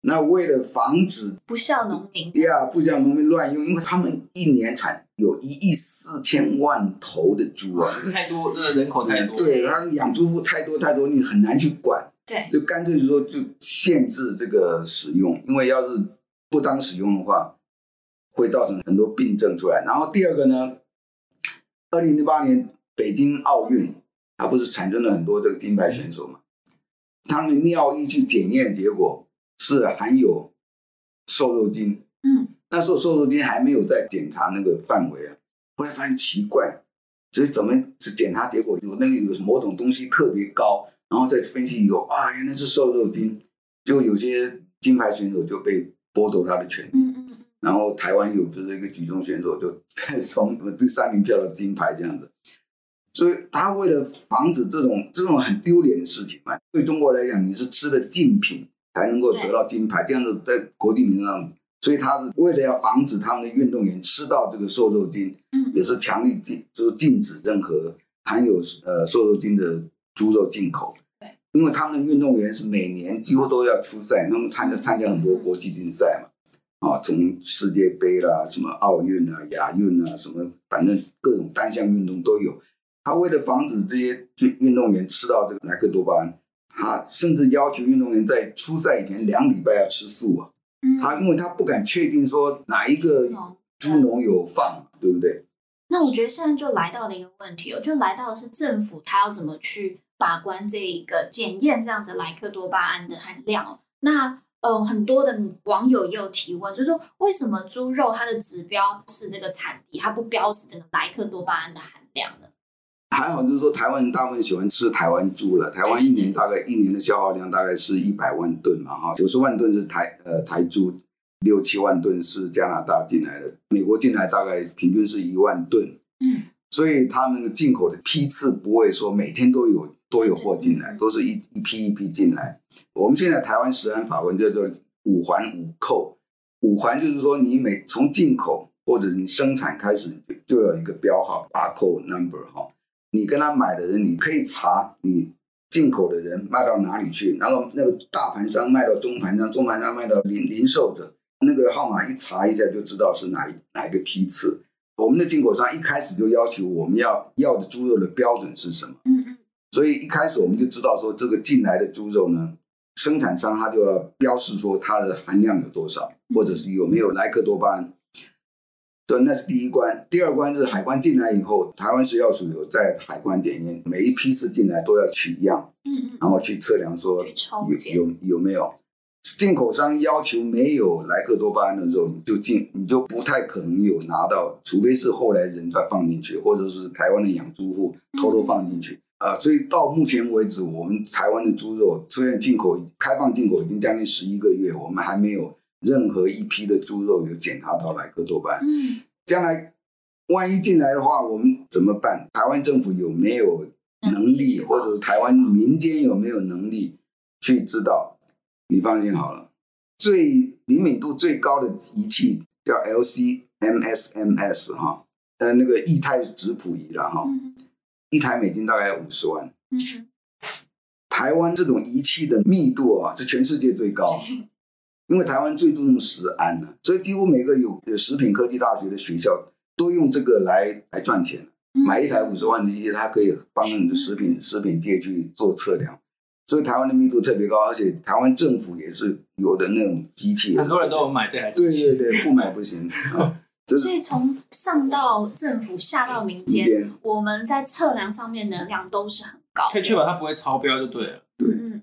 那为了防止不孝农民，呀，不孝农民乱用，因为他们一年产有一亿四千万头的猪啊，太多，那个人口太多，对，他养猪户太多太多，你很难去管，对，就干脆就说就限制这个使用，因为要是不当使用的话，会造成很多病症出来。然后第二个呢，二零零八年北京奥运，它不是产生了很多这个金牌选手嘛，他们尿液去检验结果。是含有瘦肉精，嗯，那时候瘦肉精还没有在检查那个范围啊，后来发现奇怪，所以怎么是检查结果有那个有某种东西特别高，然后再分析以后啊，原来是瘦肉精，就有些金牌选手就被剥夺他的权利，嗯嗯，然后台湾有就是一个举重选手就从第三名跳到金牌这样子，所以他为了防止这种这种很丢脸的事情嘛，对中国来讲，你是吃了竞品。才能够得到金牌，这样子在国际名上，所以他是为了要防止他们的运动员吃到这个瘦肉精，嗯，也是强力禁，就是禁止任何含有呃瘦肉精的猪肉进口。对，因为他们的运动员是每年几乎都要出赛，那么参加参加很多国际竞赛嘛，啊，从世界杯啦，什么奥运啊、亚运啊，什么反正各种单项运动都有。他为了防止这些运运动员吃到这个莱克多巴胺。他甚至要求运动员在出赛以前两礼拜要吃素啊。嗯，他因为他不敢确定说哪一个猪农有放，对不对？那我觉得现在就来到了一个问题哦，就来到的是政府他要怎么去把关这一个检验这样子莱克多巴胺的含量。那呃，很多的网友也有提问，就是说为什么猪肉它的指标是这个产地，它不标示这个莱克多巴胺的含量呢？还好，就是说台湾人大部分喜欢吃台湾猪了。台湾一年大概一年的消耗量大概是一百万吨嘛，哈，九十万吨是台呃台猪，六七万吨是加拿大进来的，美国进来大概平均是一万吨。嗯，所以他们的进口的批次不会说每天都有都有货进来，都是一一批一批进来。我们现在台湾食安法文叫做五环五扣，五环就是说你每从进口或者你生产开始就有一个标号，barcode number 哈。你跟他买的人，你可以查你进口的人卖到哪里去，然后那个大盘商卖到中盘商，中盘商卖到零零售者，那个号码一查一下就知道是哪一哪一个批次。我们的进口商一开始就要求我们要要的猪肉的标准是什么？嗯嗯。所以一开始我们就知道说，这个进来的猪肉呢，生产商他就要标示说它的含量有多少，或者是有没有莱克多巴胺。对，那是第一关。第二关是海关进来以后，台湾食药署有在海关检验，每一批次进来都要取样，嗯然后去测量说有有有没有。进口商要求没有莱克多巴胺的时候，你就进，你就不太可能有拿到，除非是后来人再放进去，或者是台湾的养猪户偷偷放进去啊。所以到目前为止，我们台湾的猪肉虽然进口开放进口已经将近十一个月，我们还没有。任何一批的猪肉有检查到莱克多巴胺，嗯，将来万一进来的话，我们怎么办？台湾政府有没有能力，或者是台湾民间有没有能力去知道？你放心好了，最灵敏度最高的仪器叫 LC-MS-MS 哈，呃，那个液态质谱仪了哈，一台美金大概要五十万。嗯，台湾这种仪器的密度啊，是全世界最高。[LAUGHS] 因为台湾最注重食安呢，所以几乎每个有有食品科技大学的学校都用这个来来赚钱。买一台五十万的机器，它可以帮你的食品食品界去做测量。所以台湾的密度特别高，而且台湾政府也是有的那种机器，很多人都有买这台机器。对对对，不买不行啊。[LAUGHS] 所以从上到政府，下到民间，我们在测量上面能量都是很高，可以确保它不会超标就对了。对。嗯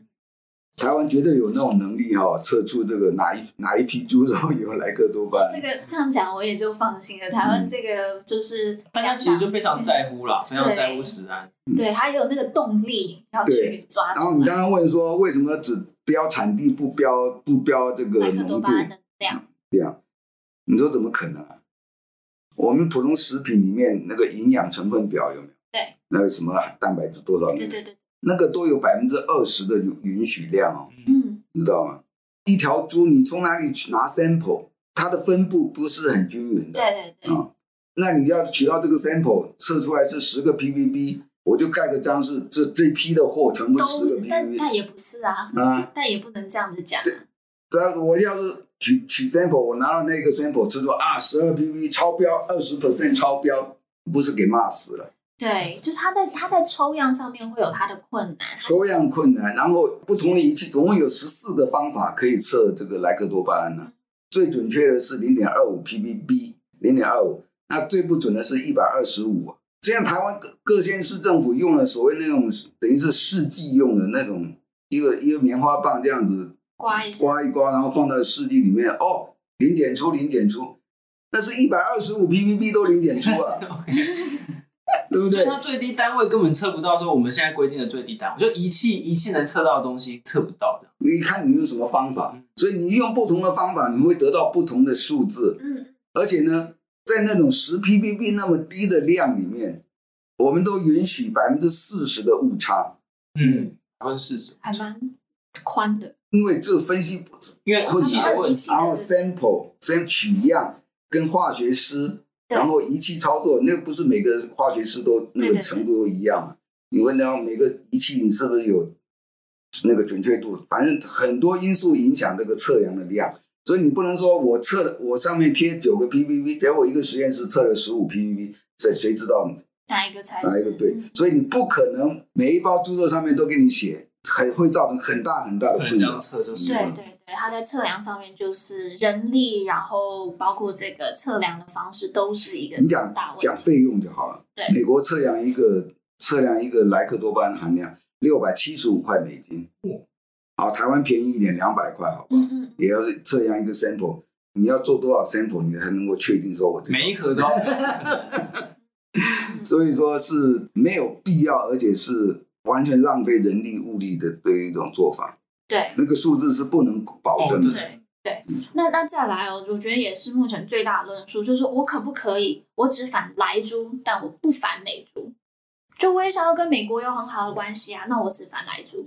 台湾绝对有那种能力哈，测出这个哪一哪一批猪肉有莱克多巴胺。这个这样讲我也就放心了。台湾这个就是大家其实就非常在乎啦，非常在乎食安。对，还有那个动力要去抓。然后你刚刚问说，为什么只标产地不标不标这个浓度？莱克多巴胺的量。量，你说怎么可能啊？我们普通食品里面那个营养成分表有没有？对。那个什么蛋白质多少？对对对。那个都有百分之二十的允许量哦。嗯。你知道吗？一条猪你从哪里去拿 sample？它的分布不是很均匀的。对对对。啊，那你要取到这个 sample，测出来是十个 ppb，我就盖个章是这这批的货全部十个 ppb。但但也不是啊。啊。但也不能这样子讲啊。对，我要是。取取 sample，我拿到那个 sample，就说啊，十二 pp 超标，二十 percent 超标，不是给骂死了？对，就是他在他在抽样上面会有他的困难。抽样困难，然后不同的仪器，总共有十四个方法可以测这个莱克多巴胺呢。最准确的是零点二五 ppb，零点二五，那最不准的是一百二十五。现在台湾各各县市政府用了所谓那种等于是试剂用的那种一个一个棉花棒这样子。刮一刮一刮，然后放在试剂里面，哦，零点出，零点出，那是一百二十五 ppb 都零点出啊，[LAUGHS] [LAUGHS] 对不对？它最低单位根本测不到，说我们现在规定的最低单位，就仪器仪器能测到的东西测不到的。你看你用什么方法，所以你用不同的方法，你会得到不同的数字。嗯，而且呢，在那种十 ppb 那么低的量里面，我们都允许百分之四十的误差。嗯，百分之四十，还蛮宽的。因为这分析不是因为困难，然后 sample 先取样跟化学师，然后仪器操作，那个不是每个化学师都那个程度都一样嘛？你问到每个仪器你是不是有那个准确度？反正很多因素影响这个测量的量，所以你不能说我测了我上面贴九个 ppb，结果一个实验室测了十五 ppb，谁谁知道哪一个才是哪一个对？所以你不可能每一包猪肉上面都给你写。很会造成很大很大的困扰。测就是对对对，它在测量上面就是人力，然后包括这个测量的方式都是一个你讲讲费用就好了。对，美国测量一个测量一个莱克多巴胺含量六百七十五块美金。好，台湾便宜一点两百块，好不好？嗯嗯。也要是测量一个 sample，你要做多少 sample，你才能够确定说我这每一盒都。[LAUGHS] 所以说是没有必要，而且是。完全浪费人力物力的的一种做法，对，那个数字是不能保证的。哦、对对，那那再来哦，我觉得也是目前最大的论述，就是我可不可以，我只反莱猪，但我不反美猪？就我也想要跟美国有很好的关系啊，那我只反莱猪。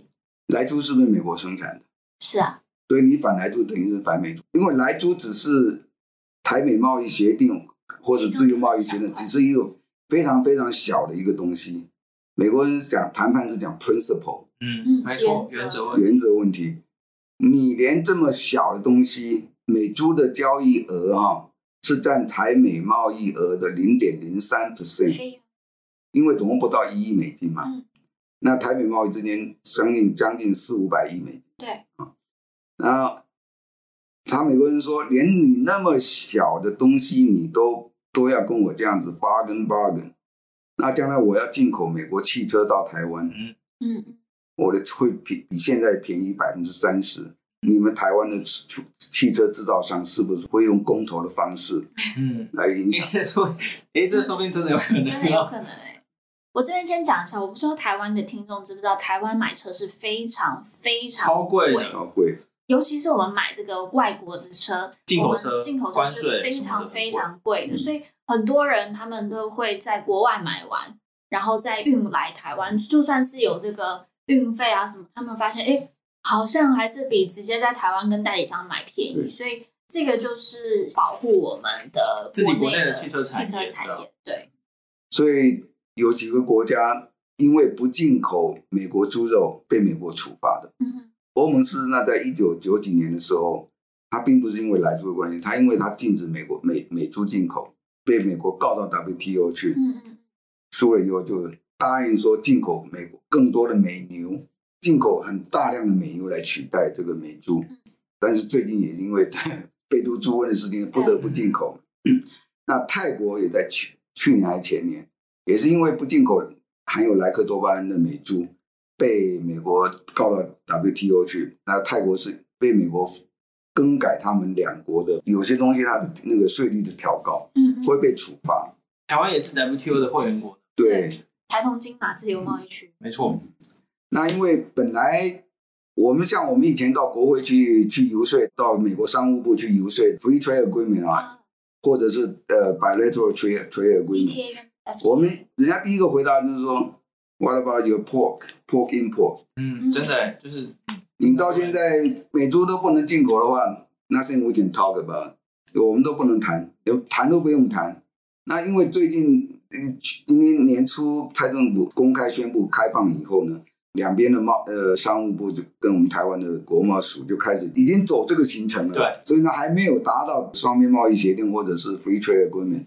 莱猪是不是美国生产的？是啊，所以你反莱猪等于是反美猪，因为莱猪只是台美贸易协定或者自由贸易协定，只是一个非常非常小的一个东西。美国人讲谈判是讲 principle，嗯，没错，原则原则问题。你连这么小的东西，美猪的交易额哈、哦、是占台美贸易额的零点零三 percent，因为总共不到一亿美金嘛。嗯、那台美贸易之间将近将近四五百亿美金。对啊，然后他美国人说，连你那么小的东西，你都都要跟我这样子 bargain bargain。那将来我要进口美国汽车到台湾，嗯嗯，我的会比比现在便宜百分之三十。你们台湾的汽汽车制造商是不是会用公投的方式，嗯，来影响？哎，这说，哎，这说不定真的有可能，真的有可能哎。我这边先讲一下，我不知道台湾的听众知不知道，台湾买车是非常非常超贵，超贵。尤其是我们买这个外国的车，进口车，进口车是非常非常贵的，嗯、所以很多人他们都会在国外买完，然后再运来台湾。就算是有这个运费啊什么，他们发现哎，好像还是比直接在台湾跟代理商买便宜。所以这个就是保护我们的国内的汽车产业。对，所以有几个国家因为不进口美国猪肉被美国处罚的。嗯欧盟是那在一九九几年的时候，它并不是因为莱猪的关系，它因为它禁止美国美美猪进口，被美国告到 WTO 去，输了以后就答应说进口美国更多的美牛，进口很大量的美牛来取代这个美猪，但是最近也因为 [LAUGHS] 贝都猪瘟的事情不得不进口。[CLEARS THROAT] 那泰国也在去去年还前年，也是因为不进口含有莱克多巴胺的美猪。被美国告到 WTO 去，那泰国是被美国更改他们两国的有些东西，它的那个税率的调高，嗯，会被处罚。台湾也是 WTO 的会员国，对，台澎金马自由贸易区，没错。那因为本来我们像我们以前到国会去去游说，到美国商务部去游说 Free Trade Agreement 啊，或者是呃 bilateral trade trade agreement。我们人家第一个回答就是说，What about your pork pork import？嗯，真的就是你到现在美猪都不能进口的话，Nothing we can talk about，我们都不能谈，有谈都不用谈。那因为最近今年年初蔡政府公开宣布开放以后呢，两边的贸呃商务部就跟我们台湾的国贸署就开始已经走这个行程了。对，所以呢还没有达到双边贸易协定或者是 Free Trade Agreement。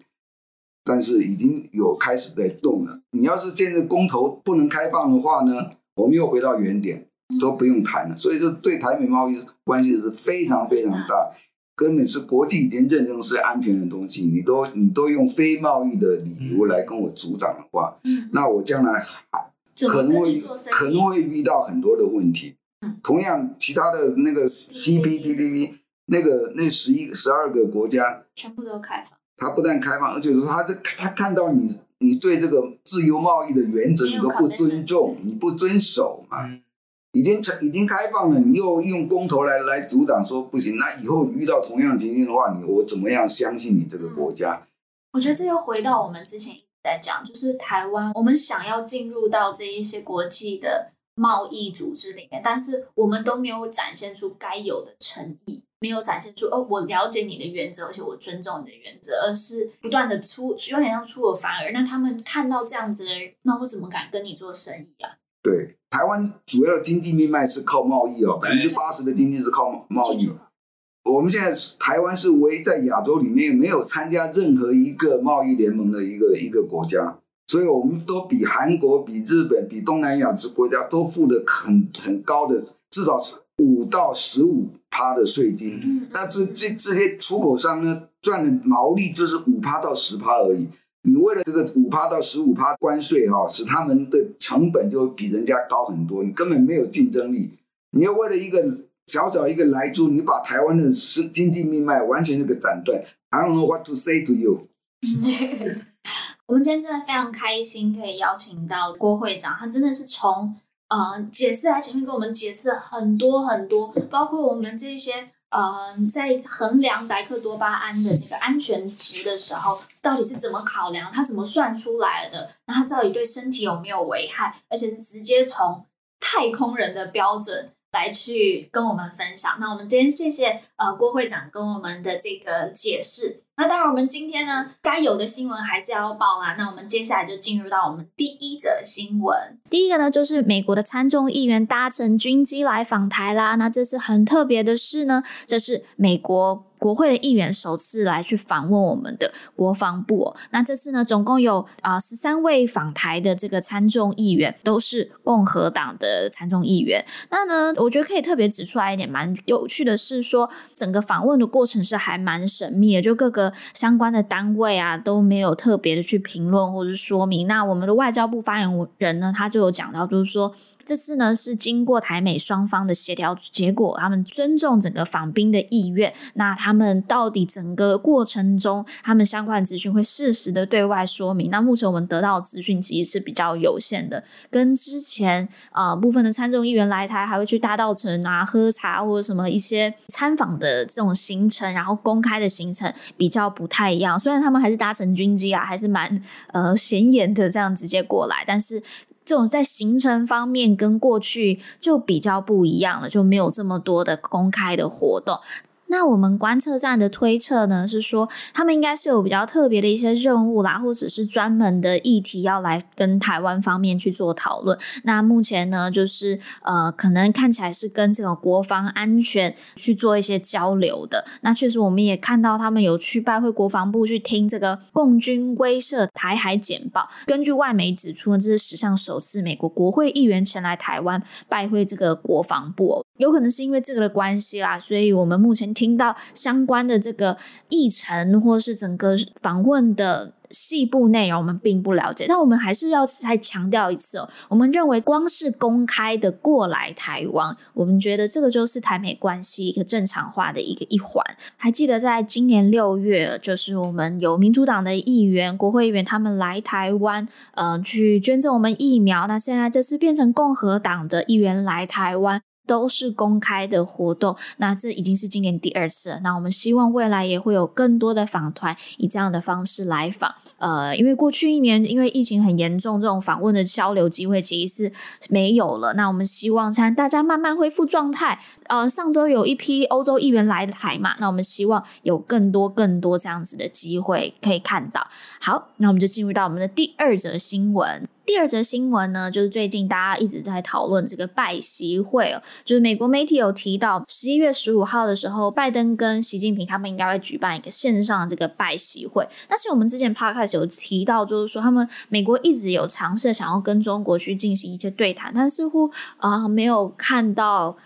但是已经有开始在动了。你要是现在公投不能开放的话呢，我们又回到原点，都不用谈了。所以说，对台美贸易关系是非常非常大，根本是国际已经认证是安全的东西。你都你都用非贸易的理由来跟我阻挡的话，那我将来可能会可能会遇到很多的问题。同样，其他的那个 CPTPP 那个那十一十二个国家全部都开放。他不但开放，而且说他这他看到你，你对这个自由贸易的原则你都不尊重，你不遵守嘛？已经成已经开放了，你又用公投来来阻挡，说不行。那以后遇到同样情境的话，你我怎么样相信你这个国家？我觉得这又回到我们之前一直在讲，就是台湾，我们想要进入到这一些国际的贸易组织里面，但是我们都没有展现出该有的诚意。没有展现出哦，我了解你的原则，而且我尊重你的原则，而是不断的出，有点像出尔反尔。那他们看到这样子的人，那我怎么敢跟你做生意啊？对，台湾主要的经济命脉是靠贸易哦，百分之八十的经济是靠贸易。我们现在台湾是唯一在亚洲里面没有参加任何一个贸易联盟的一个一个国家，所以我们都比韩国、比日本、比东南亚这国家都付的很很高的，至少是。五到十五趴的税金，但是这这些出口商呢，赚的毛利就是五趴到十趴而已。你为了这个五趴到十五趴关税哈，使他们的成本就比人家高很多，你根本没有竞争力。你要为了一个小小一个莱猪，你把台湾的经济命脉完全就给斩断。I don't know what to say to you。[LAUGHS] 我们今天真的非常开心，可以邀请到郭会长，他真的是从。呃，解释啊前面跟我们解释很多很多，包括我们这些呃，在衡量白克多巴胺的这个安全值的时候，到底是怎么考量，它怎么算出来的，那它到底对身体有没有危害，而且是直接从太空人的标准来去跟我们分享。那我们今天谢谢呃郭会长跟我们的这个解释。那当然，我们今天呢，该有的新闻还是要报啦。那我们接下来就进入到我们第一则新闻。第一个呢，就是美国的参众议员搭乘军机来访台啦。那这次很特别的事呢，这是美国。国会的议员首次来去访问我们的国防部哦，那这次呢，总共有啊十三位访台的这个参众议员，都是共和党的参众议员。那呢，我觉得可以特别指出来一点蛮有趣的是说，整个访问的过程是还蛮神秘的，就各个相关的单位啊都没有特别的去评论或者说明。那我们的外交部发言人呢，他就有讲到，就是说。这次呢是经过台美双方的协调结果，他们尊重整个访宾的意愿。那他他们到底整个过程中，他们相关资讯会适时的对外说明。那目前我们得到的资讯其实是比较有限的，跟之前啊、部分的参众议员来台还会去大道城啊喝茶或者什么一些参访的这种行程，然后公开的行程比较不太一样。虽然他们还是搭乘军机啊，还是蛮呃显眼的这样直接过来，但是。这种在行程方面跟过去就比较不一样了，就没有这么多的公开的活动。那我们观测站的推测呢，是说他们应该是有比较特别的一些任务啦，或者是专门的议题要来跟台湾方面去做讨论。那目前呢，就是呃，可能看起来是跟这个国防安全去做一些交流的。那确实，我们也看到他们有去拜会国防部，去听这个共军威慑台海简报。根据外媒指出呢，这是史上首次美国国会议员前来台湾拜会这个国防部哦。有可能是因为这个的关系啦，所以我们目前听到相关的这个议程或是整个访问的细部内容，我们并不了解。但我们还是要再强调一次哦，我们认为光是公开的过来台湾，我们觉得这个就是台美关系一个正常化的一个一环。还记得在今年六月，就是我们有民主党的议员、国会议员他们来台湾，呃，去捐赠我们疫苗。那现在这次变成共和党的议员来台湾。都是公开的活动，那这已经是今年第二次了。那我们希望未来也会有更多的访团以这样的方式来访。呃，因为过去一年因为疫情很严重，这种访问的交流机会其实是没有了。那我们希望看大家慢慢恢复状态。呃，上周有一批欧洲议员来台嘛，那我们希望有更多更多这样子的机会可以看到。好，那我们就进入到我们的第二则新闻。第二则新闻呢，就是最近大家一直在讨论这个拜习会哦，就是美国媒体有提到，十一月十五号的时候，拜登跟习近平他们应该会举办一个线上的这个拜习会。但是我们之前 podcast 有提到，就是说他们美国一直有尝试想要跟中国去进行一些对谈，但似乎啊、呃、没有看到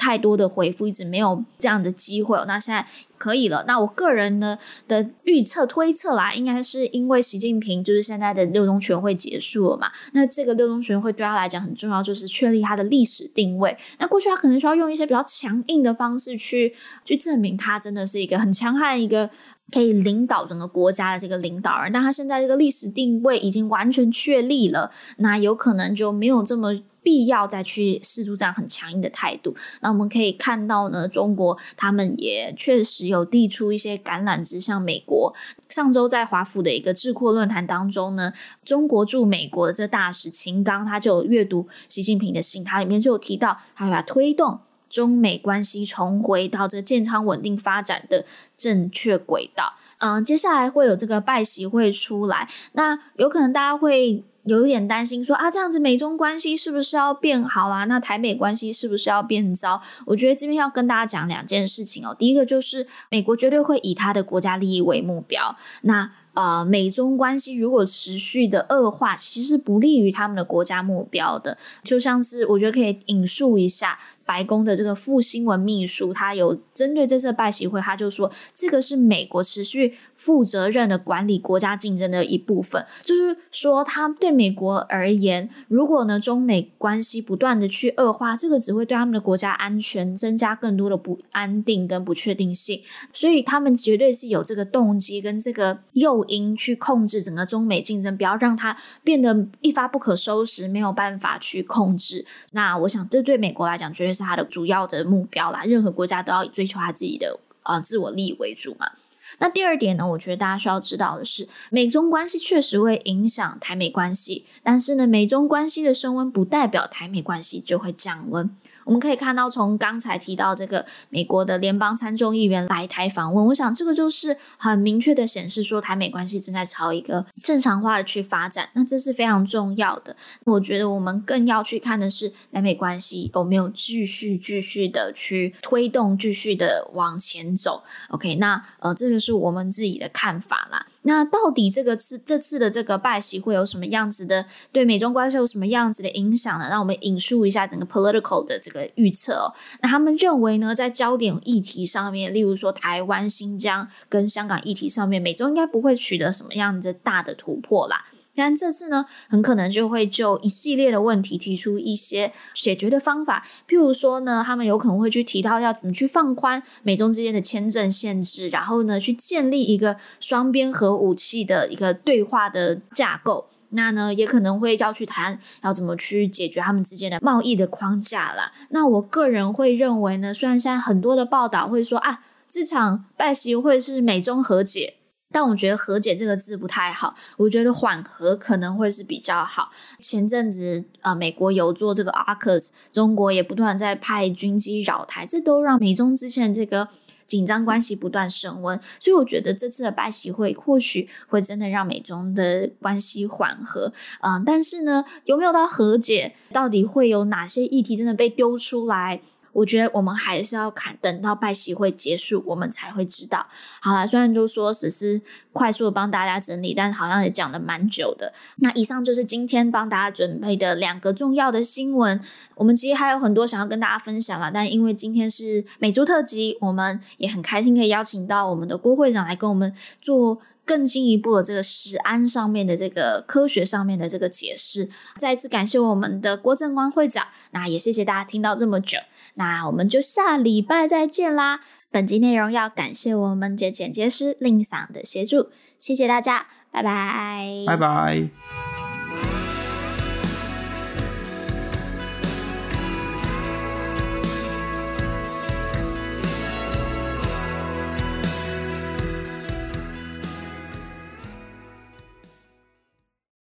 太多的回复，一直没有这样的机会。那现在。可以了，那我个人呢的预测推测啦，应该是因为习近平就是现在的六中全会结束了嘛，那这个六中全会对他来讲很重要，就是确立他的历史定位。那过去他可能需要用一些比较强硬的方式去去证明他真的是一个很强悍、一个可以领导整个国家的这个领导人，但他现在这个历史定位已经完全确立了，那有可能就没有这么。必要再去释出这样很强硬的态度，那我们可以看到呢，中国他们也确实有递出一些橄榄枝向美国。上周在华府的一个智库论坛当中呢，中国驻美国的这大使秦刚他就阅读习近平的信，他里面就有提到，他要推动中美关系重回到这个健康稳定发展的正确轨道。嗯，接下来会有这个拜习会出来，那有可能大家会。有一点担心说，啊，这样子美中关系是不是要变好啊？那台美关系是不是要变糟？我觉得这边要跟大家讲两件事情哦。第一个就是美国绝对会以他的国家利益为目标。那呃，美中关系如果持续的恶化，其实不利于他们的国家目标的。就像是我觉得可以引述一下。白宫的这个副新闻秘书，他有针对这次拜习会，他就说，这个是美国持续负责任的管理国家竞争的一部分。就是说，他对美国而言，如果呢中美关系不断的去恶化，这个只会对他们的国家安全增加更多的不安定跟不确定性。所以他们绝对是有这个动机跟这个诱因去控制整个中美竞争，不要让它变得一发不可收拾，没有办法去控制。那我想，这对美国来讲，绝对是。它的主要的目标啦，任何国家都要以追求他自己的呃自我利益为主嘛。那第二点呢，我觉得大家需要知道的是，美中关系确实会影响台美关系，但是呢，美中关系的升温不代表台美关系就会降温。我们可以看到，从刚才提到这个美国的联邦参众议员来台访问，我想这个就是很明确的显示说，台美关系正在朝一个正常化的去发展。那这是非常重要的。我觉得我们更要去看的是，台美关系有没有继续继续的去推动，继续的往前走。OK，那呃，这个是我们自己的看法啦。那到底这个次这次的这个拜习会有什么样子的对美中关系有什么样子的影响呢？让我们引述一下整个 political 的这个预测哦。那他们认为呢，在焦点议题上面，例如说台湾、新疆跟香港议题上面，美中应该不会取得什么样子大的突破啦。但这次呢，很可能就会就一系列的问题提出一些解决的方法。譬如说呢，他们有可能会去提到要怎么去放宽美中之间的签证限制，然后呢，去建立一个双边核武器的一个对话的架构。那呢，也可能会要去谈要怎么去解决他们之间的贸易的框架啦。那我个人会认为呢，虽然现在很多的报道会说啊，这场拜习会是美中和解。但我觉得“和解”这个字不太好，我觉得缓和可能会是比较好。前阵子啊、美国有做这个 AUKUS，中国也不断在派军机扰台，这都让美中之间这个紧张关系不断升温。所以我觉得这次的拜习会或许会真的让美中的关系缓和。嗯、但是呢，有没有到和解？到底会有哪些议题真的被丢出来？我觉得我们还是要看，等到拜习会结束，我们才会知道。好了，虽然就说只是快速的帮大家整理，但好像也讲了蛮久的。那以上就是今天帮大家准备的两个重要的新闻。我们其实还有很多想要跟大家分享啦，但因为今天是美猪特辑，我们也很开心可以邀请到我们的郭会长来跟我们做。更进一步的这个食安上面的这个科学上面的这个解释，再次感谢我们的郭正光会长，那也谢谢大家听到这么久，那我们就下礼拜再见啦。本集内容要感谢我们的剪接师令桑的协助，谢谢大家，拜拜，拜拜。